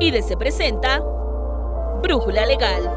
y de Se Presenta Brújula Legal.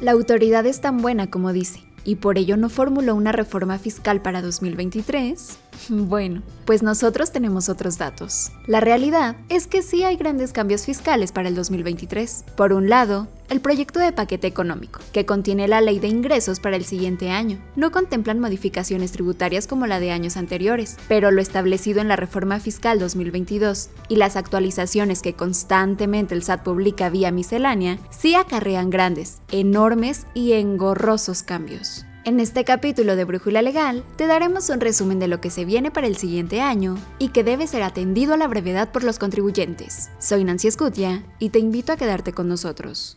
La autoridad es tan buena como dice y por ello no formuló una reforma fiscal para 2023? Bueno, pues nosotros tenemos otros datos. La realidad es que sí hay grandes cambios fiscales para el 2023. Por un lado, el proyecto de paquete económico, que contiene la ley de ingresos para el siguiente año. No contemplan modificaciones tributarias como la de años anteriores, pero lo establecido en la reforma fiscal 2022 y las actualizaciones que constantemente el SAT publica vía miscelánea sí acarrean grandes, enormes y engorrosos cambios. En este capítulo de Brújula Legal te daremos un resumen de lo que se viene para el siguiente año y que debe ser atendido a la brevedad por los contribuyentes. Soy Nancy Escutia y te invito a quedarte con nosotros.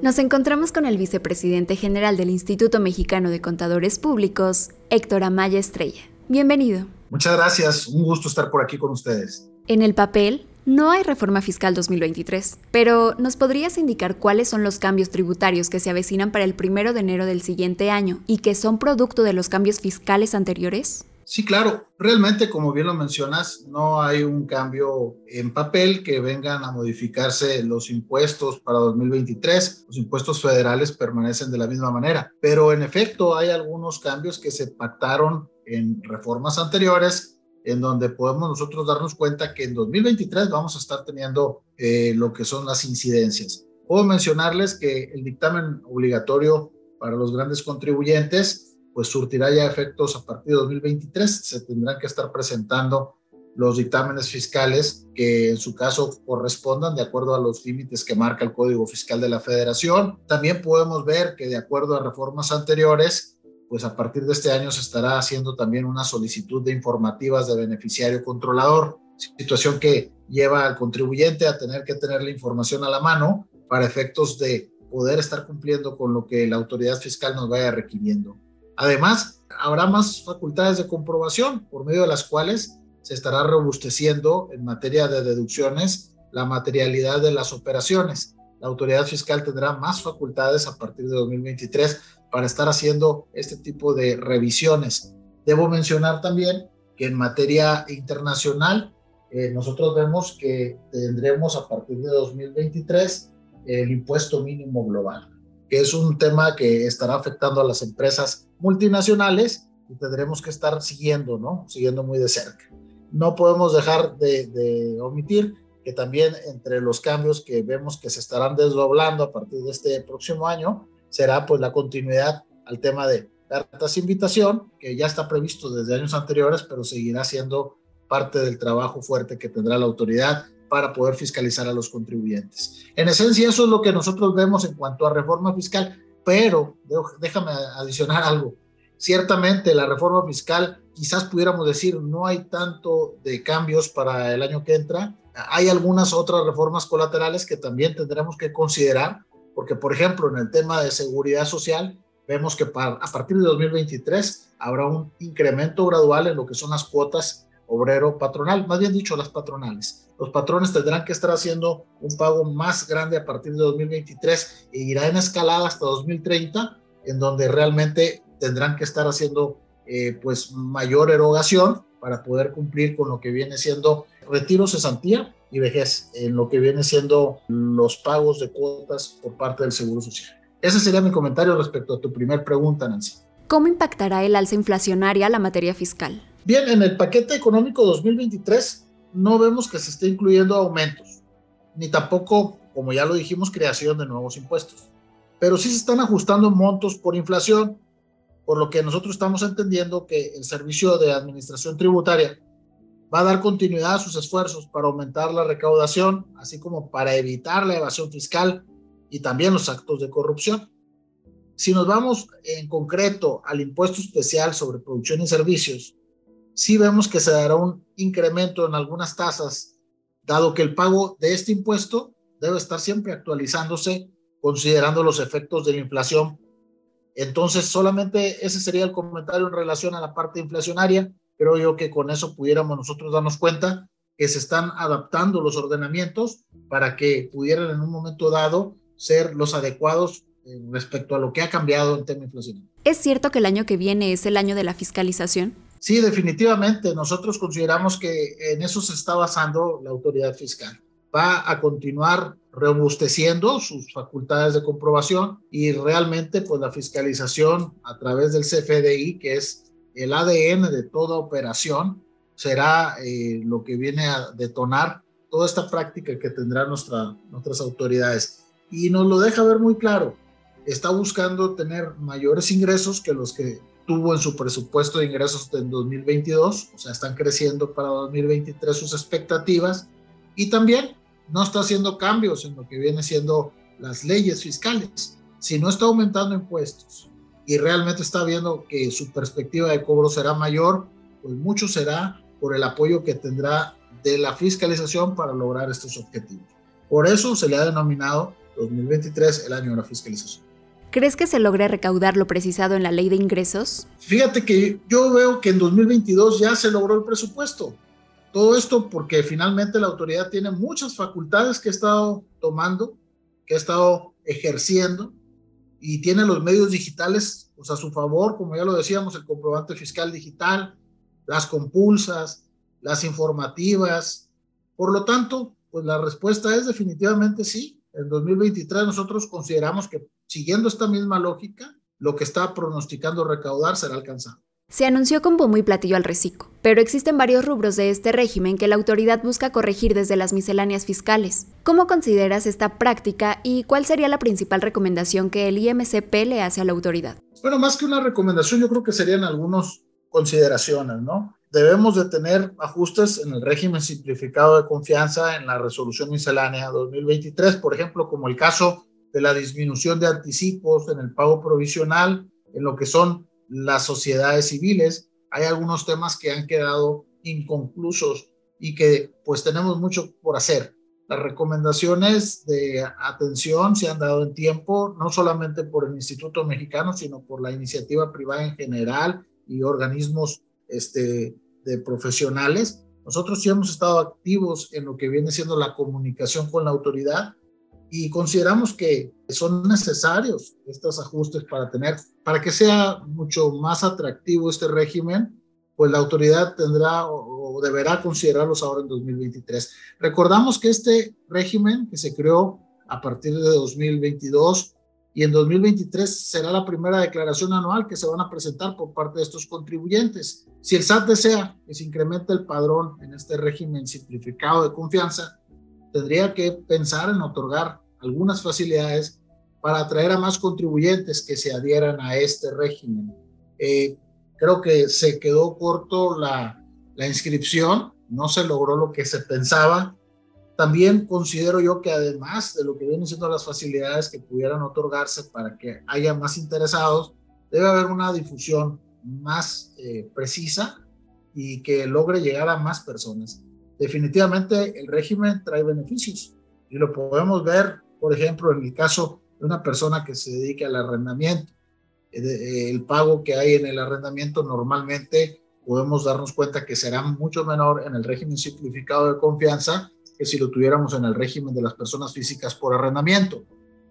Nos encontramos con el vicepresidente general del Instituto Mexicano de Contadores Públicos, Héctor Amaya Estrella. Bienvenido. Muchas gracias, un gusto estar por aquí con ustedes. En el papel, no hay reforma fiscal 2023, pero ¿nos podrías indicar cuáles son los cambios tributarios que se avecinan para el primero de enero del siguiente año y que son producto de los cambios fiscales anteriores? Sí, claro. Realmente, como bien lo mencionas, no hay un cambio en papel que vengan a modificarse los impuestos para 2023. Los impuestos federales permanecen de la misma manera. Pero en efecto, hay algunos cambios que se pactaron en reformas anteriores en donde podemos nosotros darnos cuenta que en 2023 vamos a estar teniendo eh, lo que son las incidencias. Puedo mencionarles que el dictamen obligatorio para los grandes contribuyentes, pues surtirá ya efectos a partir de 2023. Se tendrán que estar presentando los dictámenes fiscales que en su caso correspondan de acuerdo a los límites que marca el Código Fiscal de la Federación. También podemos ver que de acuerdo a reformas anteriores, pues a partir de este año se estará haciendo también una solicitud de informativas de beneficiario controlador, situación que lleva al contribuyente a tener que tener la información a la mano para efectos de poder estar cumpliendo con lo que la autoridad fiscal nos vaya requiriendo. Además, habrá más facultades de comprobación por medio de las cuales se estará robusteciendo en materia de deducciones la materialidad de las operaciones. La autoridad fiscal tendrá más facultades a partir de 2023 para estar haciendo este tipo de revisiones. Debo mencionar también que en materia internacional, eh, nosotros vemos que tendremos a partir de 2023 el impuesto mínimo global, que es un tema que estará afectando a las empresas multinacionales y tendremos que estar siguiendo, ¿no? Siguiendo muy de cerca. No podemos dejar de, de omitir que también entre los cambios que vemos que se estarán desdoblando a partir de este próximo año, será pues la continuidad al tema de cartas invitación, que ya está previsto desde años anteriores, pero seguirá siendo parte del trabajo fuerte que tendrá la autoridad para poder fiscalizar a los contribuyentes. En esencia, eso es lo que nosotros vemos en cuanto a reforma fiscal, pero déjame adicionar algo. Ciertamente la reforma fiscal, quizás pudiéramos decir, no hay tanto de cambios para el año que entra. Hay algunas otras reformas colaterales que también tendremos que considerar, porque por ejemplo en el tema de seguridad social vemos que a partir de 2023 habrá un incremento gradual en lo que son las cuotas obrero patronal, más bien dicho las patronales. Los patrones tendrán que estar haciendo un pago más grande a partir de 2023 e irá en escalada hasta 2030, en donde realmente tendrán que estar haciendo eh, pues mayor erogación para poder cumplir con lo que viene siendo retiro cesantía y vejez en lo que viene siendo los pagos de cuotas por parte del Seguro Social. Ese sería mi comentario respecto a tu primer pregunta, Nancy. ¿Cómo impactará el alza inflacionaria la materia fiscal? Bien, en el paquete económico 2023 no vemos que se esté incluyendo aumentos, ni tampoco, como ya lo dijimos, creación de nuevos impuestos. Pero sí se están ajustando montos por inflación, por lo que nosotros estamos entendiendo que el Servicio de Administración Tributaria va a dar continuidad a sus esfuerzos para aumentar la recaudación, así como para evitar la evasión fiscal y también los actos de corrupción. Si nos vamos en concreto al impuesto especial sobre producción y servicios, sí vemos que se dará un incremento en algunas tasas, dado que el pago de este impuesto debe estar siempre actualizándose considerando los efectos de la inflación. Entonces, solamente ese sería el comentario en relación a la parte inflacionaria creo yo que con eso pudiéramos nosotros darnos cuenta que se están adaptando los ordenamientos para que pudieran en un momento dado ser los adecuados eh, respecto a lo que ha cambiado en tema inflación. ¿Es cierto que el año que viene es el año de la fiscalización? Sí, definitivamente. Nosotros consideramos que en eso se está basando la autoridad fiscal. Va a continuar robusteciendo sus facultades de comprobación y realmente pues la fiscalización a través del CFDI, que es el ADN de toda operación, será eh, lo que viene a detonar toda esta práctica que tendrán nuestra, nuestras autoridades. Y nos lo deja ver muy claro, está buscando tener mayores ingresos que los que tuvo en su presupuesto de ingresos en 2022, o sea, están creciendo para 2023 sus expectativas. Y también no está haciendo cambios en lo que viene siendo las leyes fiscales, si no está aumentando impuestos y realmente está viendo que su perspectiva de cobro será mayor, pues mucho será por el apoyo que tendrá de la fiscalización para lograr estos objetivos. Por eso se le ha denominado 2023 el año de la fiscalización. ¿Crees que se logre recaudar lo precisado en la ley de ingresos? Fíjate que yo veo que en 2022 ya se logró el presupuesto. Todo esto porque finalmente la autoridad tiene muchas facultades que ha estado tomando, que ha estado ejerciendo y tiene los medios digitales pues, a su favor, como ya lo decíamos, el comprobante fiscal digital, las compulsas, las informativas. Por lo tanto, pues la respuesta es definitivamente sí. En 2023 nosotros consideramos que siguiendo esta misma lógica, lo que está pronosticando recaudar será alcanzado. Se anunció con bombo y platillo al reciclo, pero existen varios rubros de este régimen que la autoridad busca corregir desde las misceláneas fiscales. ¿Cómo consideras esta práctica y cuál sería la principal recomendación que el IMCP le hace a la autoridad? Bueno, más que una recomendación, yo creo que serían algunas consideraciones, ¿no? Debemos de tener ajustes en el régimen simplificado de confianza en la resolución miscelánea 2023, por ejemplo, como el caso de la disminución de anticipos en el pago provisional, en lo que son las sociedades civiles. Hay algunos temas que han quedado inconclusos y que pues tenemos mucho por hacer. Las recomendaciones de atención se han dado en tiempo, no solamente por el Instituto Mexicano, sino por la iniciativa privada en general y organismos este, de profesionales. Nosotros sí hemos estado activos en lo que viene siendo la comunicación con la autoridad y consideramos que son necesarios estos ajustes para tener, para que sea mucho más atractivo este régimen, pues la autoridad tendrá o, deberá considerarlos ahora en 2023. Recordamos que este régimen que se creó a partir de 2022 y en 2023 será la primera declaración anual que se van a presentar por parte de estos contribuyentes. Si el SAT desea que se incremente el padrón en este régimen simplificado de confianza, tendría que pensar en otorgar algunas facilidades para atraer a más contribuyentes que se adhieran a este régimen. Eh, creo que se quedó corto la, inscripción, no se logró lo que se pensaba. También considero yo que además de lo que vienen siendo las facilidades que pudieran otorgarse para que haya más interesados, debe haber una difusión más eh, precisa y que logre llegar a más personas. Definitivamente el régimen trae beneficios y lo podemos ver por ejemplo, en el caso de una persona que se dedique al arrendamiento, eh, eh, el pago que hay en el arrendamiento normalmente podemos darnos cuenta que será mucho menor en el régimen simplificado de confianza que si lo tuviéramos en el régimen de las personas físicas por arrendamiento.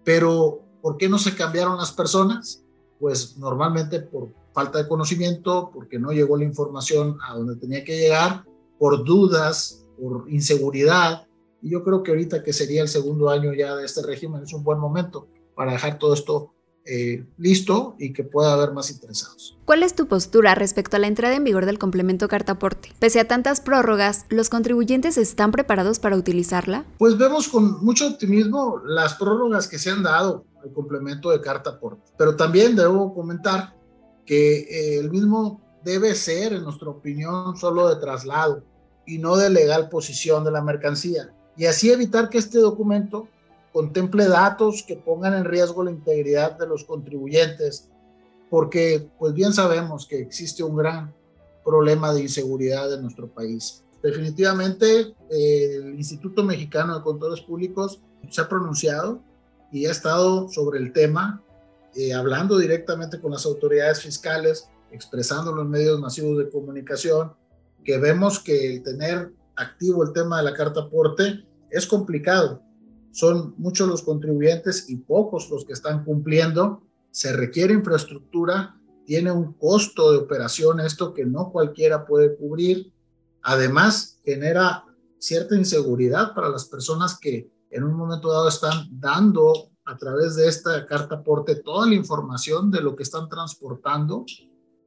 Pero, ¿por qué no se cambiaron las personas? Pues normalmente por falta de conocimiento, porque no llegó la información a donde tenía que llegar, por dudas, por inseguridad, y yo creo que ahorita que sería el segundo año ya de este régimen es un buen momento para dejar todo esto eh, listo y que pueda haber más interesados. ¿Cuál es tu postura respecto a la entrada en vigor del complemento cartaporte? Pese a tantas prórrogas, ¿los contribuyentes están preparados para utilizarla? Pues vemos con mucho optimismo las prórrogas que se han dado al complemento de cartaporte, pero también debo comentar que eh, el mismo debe ser, en nuestra opinión, solo de traslado y no de legal posición de la mercancía y así evitar que este documento contemple datos que pongan en riesgo la integridad de los contribuyentes, porque pues bien sabemos que existe un gran problema de inseguridad en nuestro país. Definitivamente el Instituto Mexicano de Contadores Públicos se ha pronunciado y ha estado sobre el tema, eh, hablando directamente con las autoridades fiscales, expresando los medios masivos de comunicación, que vemos que el tener activo el tema de la carta aporte, es complicado. Son muchos los contribuyentes y pocos los que están cumpliendo. Se requiere infraestructura tiene un costo de operación esto que no cualquiera puede cubrir. Además, genera cierta inseguridad para las personas que en un momento dado están dando a través de esta carta aporte toda la información de lo que están transportando.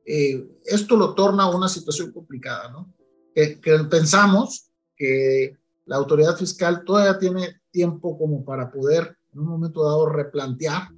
Eh, esto lo torna una situación complicada, ¿no? Que, pensamos que la autoridad fiscal todavía tiene tiempo como para poder en un momento dado replantear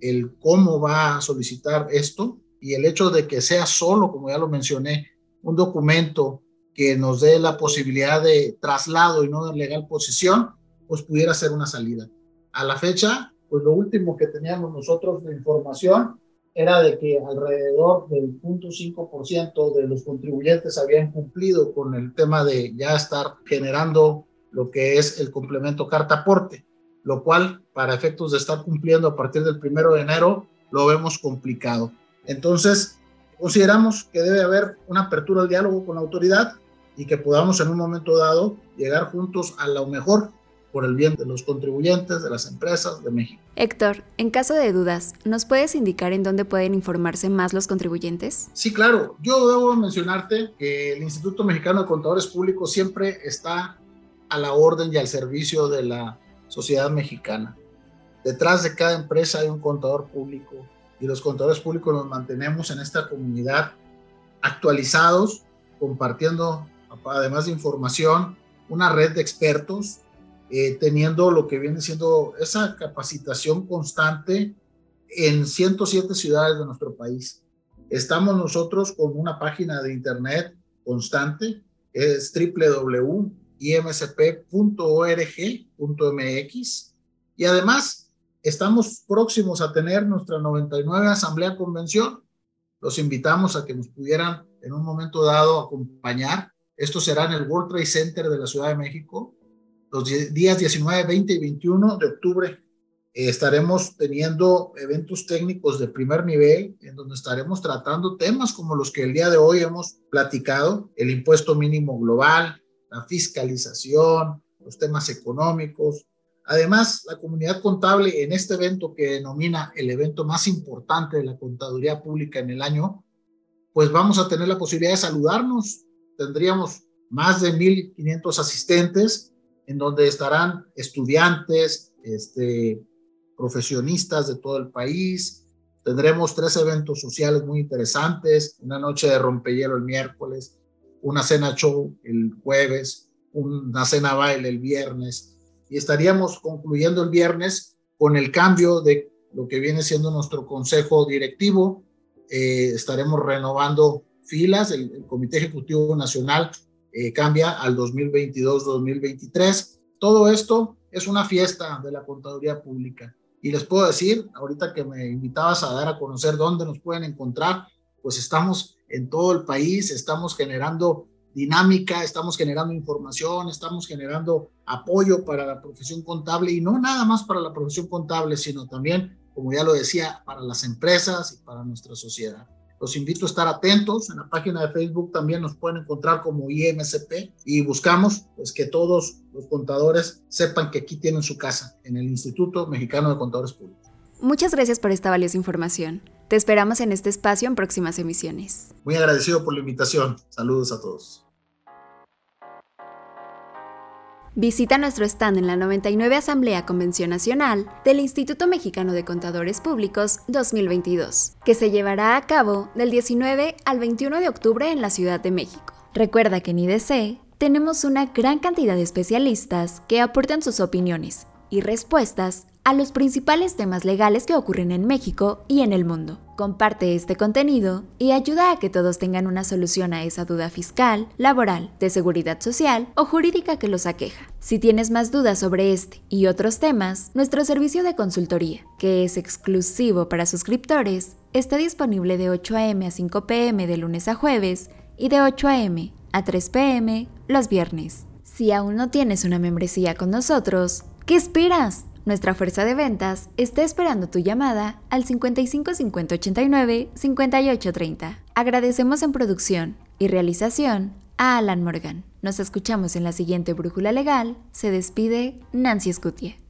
el cómo va a solicitar esto y el hecho de que sea solo, como ya lo mencioné, un documento que nos dé la posibilidad de traslado y no de legal posición, pues pudiera ser una salida. A la fecha, pues lo último que teníamos nosotros de información era de que alrededor del 0.5% de los contribuyentes habían cumplido con el tema de ya estar generando lo que es el complemento carta aporte, lo cual para efectos de estar cumpliendo a partir del primero de enero lo vemos complicado. Entonces, consideramos que debe haber una apertura al diálogo con la autoridad y que podamos en un momento dado llegar juntos a lo mejor por el bien de los contribuyentes, de las empresas, de México. Héctor, en caso de dudas, ¿nos puedes indicar en dónde pueden informarse más los contribuyentes? Sí, claro. Yo debo mencionarte que el Instituto Mexicano de Contadores Públicos siempre está a la orden y al servicio de la sociedad mexicana. Detrás de cada empresa hay un contador público y los contadores públicos nos mantenemos en esta comunidad actualizados, compartiendo, además de información, una red de expertos, eh, teniendo lo que viene siendo esa capacitación constante en 107 ciudades de nuestro país. Estamos nosotros con una página de internet constante, es www.imsp.org.mx y además Estamos próximos a tener nuestra 99 Asamblea Convención. Los invitamos a que nos pudieran en un momento dado acompañar. Esto será en el World Trade Center de la Ciudad de México, los días 19, 20 y 21 de octubre. Eh, estaremos teniendo eventos técnicos de primer nivel en donde estaremos tratando temas como los que el día de hoy hemos platicado, el impuesto mínimo global, la fiscalización, los temas económicos, Además, la comunidad contable en este evento que denomina el evento más importante de la contaduría pública en el año, pues vamos a tener la posibilidad de saludarnos. Tendríamos más de 1.500 asistentes en donde estarán estudiantes, este, profesionistas de todo el país. Tendremos tres eventos sociales muy interesantes, una noche de rompehielo el miércoles, una cena show el jueves, una cena baile el viernes, y estaríamos concluyendo el viernes con el cambio de lo que viene siendo nuestro consejo directivo. Eh, estaremos renovando filas, el, Comité Ejecutivo Nacional eh, cambia al 2022-2023. Todo esto es una fiesta de la contaduría pública. Y les puedo decir, ahorita que me invitabas a dar a conocer dónde nos pueden encontrar, pues estamos en todo el país, estamos generando dinámica, estamos generando información, estamos generando apoyo para la profesión contable y no nada más para la profesión contable, sino también, como ya lo decía, para las empresas y para nuestra sociedad. Los invito a estar atentos. En la página de Facebook también nos pueden encontrar como IMSP y buscamos pues, que todos los contadores sepan que aquí tienen su casa, en el Instituto Mexicano de Contadores Públicos. Muchas gracias por esta valiosa información. Te esperamos en este espacio en próximas emisiones. Muy agradecido por la invitación. Saludos a todos. Visita nuestro stand en la 99 Asamblea Convención Nacional del Instituto Mexicano de Contadores Públicos 2022, que se llevará a cabo del 19 al 21 de octubre en la Ciudad de México. Recuerda que en IDC tenemos una gran cantidad de especialistas que aportan sus opiniones y respuestas a los principales temas legales que ocurren en México y en el mundo. Comparte este contenido y ayuda a que todos tengan una solución a esa duda fiscal, laboral, de seguridad social o jurídica que los aqueja. Si tienes más dudas sobre este y otros temas, nuestro servicio de consultoría, que es exclusivo para suscriptores, está disponible de 8 a.m. a 5 p.m. de lunes a jueves y de 8 a.m. a 3 p.m. los viernes. Si aún no tienes una membresía con nosotros, ¿qué esperas? Nuestra fuerza de ventas está esperando tu llamada al 55 50 89 58 30. Agradecemos en producción y realización a Alan Morgan. Nos escuchamos en la siguiente Brújula Legal. Se despide Nancy Scutia.